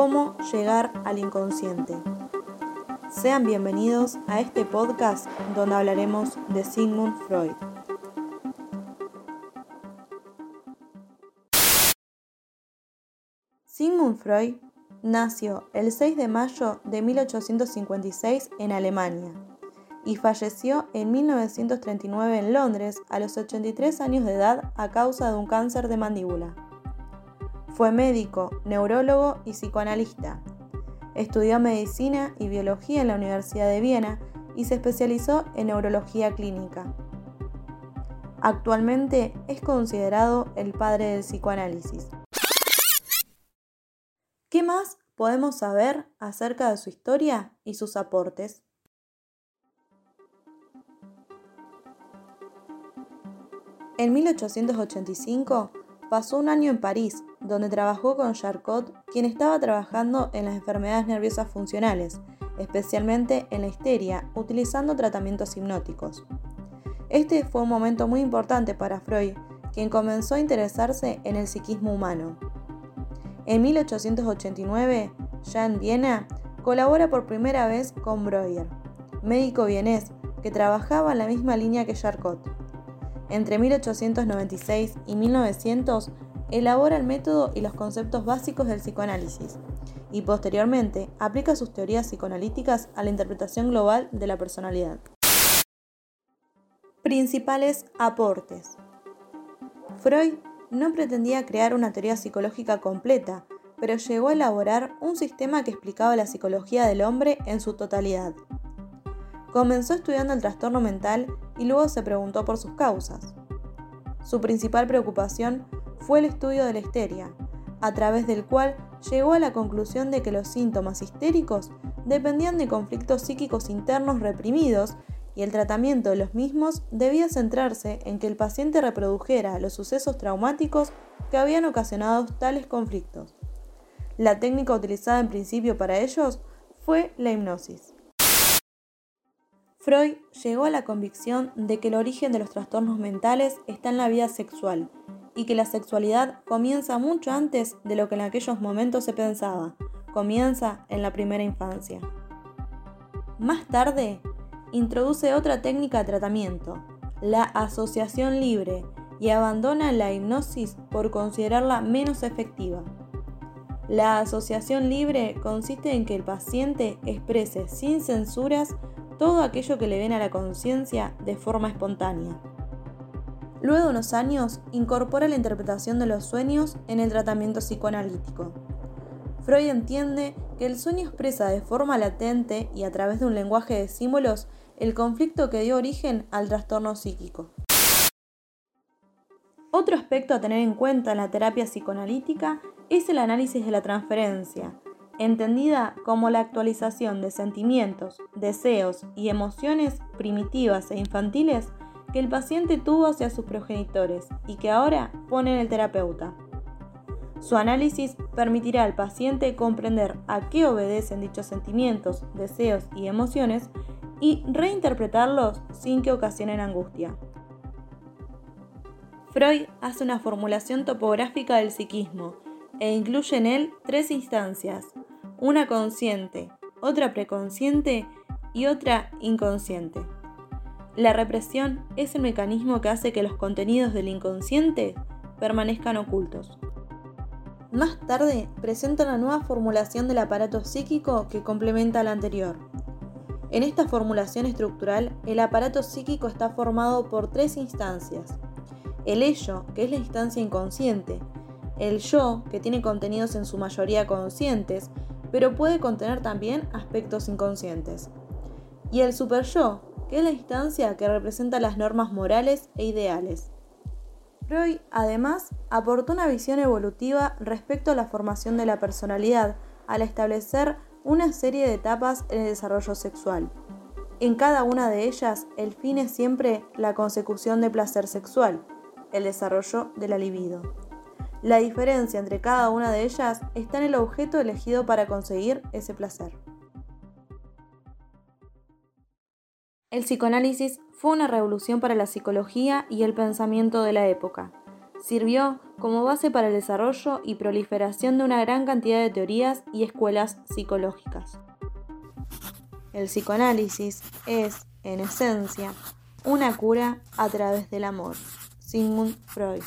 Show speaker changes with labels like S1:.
S1: Cómo llegar al inconsciente. Sean bienvenidos a este podcast donde hablaremos de Sigmund Freud. Sigmund Freud nació el 6 de mayo de 1856 en Alemania y falleció en 1939 en Londres a los 83 años de edad a causa de un cáncer de mandíbula. Fue médico, neurólogo y psicoanalista. Estudió medicina y biología en la Universidad de Viena y se especializó en neurología clínica. Actualmente es considerado el padre del psicoanálisis. ¿Qué más podemos saber acerca de su historia y sus aportes? En 1885 pasó un año en París, donde trabajó con Charcot, quien estaba trabajando en las enfermedades nerviosas funcionales, especialmente en la histeria, utilizando tratamientos hipnóticos. Este fue un momento muy importante para Freud, quien comenzó a interesarse en el psiquismo humano. En 1889, ya en Viena, colabora por primera vez con Breuer, médico vienés que trabajaba en la misma línea que Charcot. Entre 1896 y 1900 elabora el método y los conceptos básicos del psicoanálisis y posteriormente aplica sus teorías psicoanalíticas a la interpretación global de la personalidad. Principales aportes. Freud no pretendía crear una teoría psicológica completa, pero llegó a elaborar un sistema que explicaba la psicología del hombre en su totalidad. Comenzó estudiando el trastorno mental y luego se preguntó por sus causas. Su principal preocupación fue el estudio de la histeria, a través del cual llegó a la conclusión de que los síntomas histéricos dependían de conflictos psíquicos internos reprimidos y el tratamiento de los mismos debía centrarse en que el paciente reprodujera los sucesos traumáticos que habían ocasionado tales conflictos. La técnica utilizada en principio para ellos fue la hipnosis. Freud llegó a la convicción de que el origen de los trastornos mentales está en la vida sexual y que la sexualidad comienza mucho antes de lo que en aquellos momentos se pensaba, comienza en la primera infancia. Más tarde, introduce otra técnica de tratamiento, la asociación libre, y abandona la hipnosis por considerarla menos efectiva. La asociación libre consiste en que el paciente exprese sin censuras todo aquello que le viene a la conciencia de forma espontánea. Luego de unos años, incorpora la interpretación de los sueños en el tratamiento psicoanalítico. Freud entiende que el sueño expresa de forma latente y a través de un lenguaje de símbolos el conflicto que dio origen al trastorno psíquico. Otro aspecto a tener en cuenta en la terapia psicoanalítica es el análisis de la transferencia, entendida como la actualización de sentimientos, deseos y emociones primitivas e infantiles que el paciente tuvo hacia sus progenitores y que ahora pone el terapeuta. Su análisis permitirá al paciente comprender a qué obedecen dichos sentimientos, deseos y emociones y reinterpretarlos sin que ocasionen angustia. Freud hace una formulación topográfica del psiquismo e incluye en él tres instancias, una consciente, otra preconsciente y otra inconsciente. La represión es el mecanismo que hace que los contenidos del inconsciente permanezcan ocultos. Más tarde presenta una nueva formulación del aparato psíquico que complementa la anterior. En esta formulación estructural, el aparato psíquico está formado por tres instancias. El ello, que es la instancia inconsciente, el yo, que tiene contenidos en su mayoría conscientes, pero puede contener también aspectos inconscientes. Y el super-yo, que es la instancia que representa las normas morales e ideales. Freud, además, aportó una visión evolutiva respecto a la formación de la personalidad al establecer una serie de etapas en el desarrollo sexual. En cada una de ellas, el fin es siempre la consecución de placer sexual, el desarrollo de la libido. La diferencia entre cada una de ellas está en el objeto elegido para conseguir ese placer. El psicoanálisis fue una revolución para la psicología y el pensamiento de la época. Sirvió como base para el desarrollo y proliferación de una gran cantidad de teorías y escuelas psicológicas. El psicoanálisis es, en esencia, una cura a través del amor. Sigmund Freud.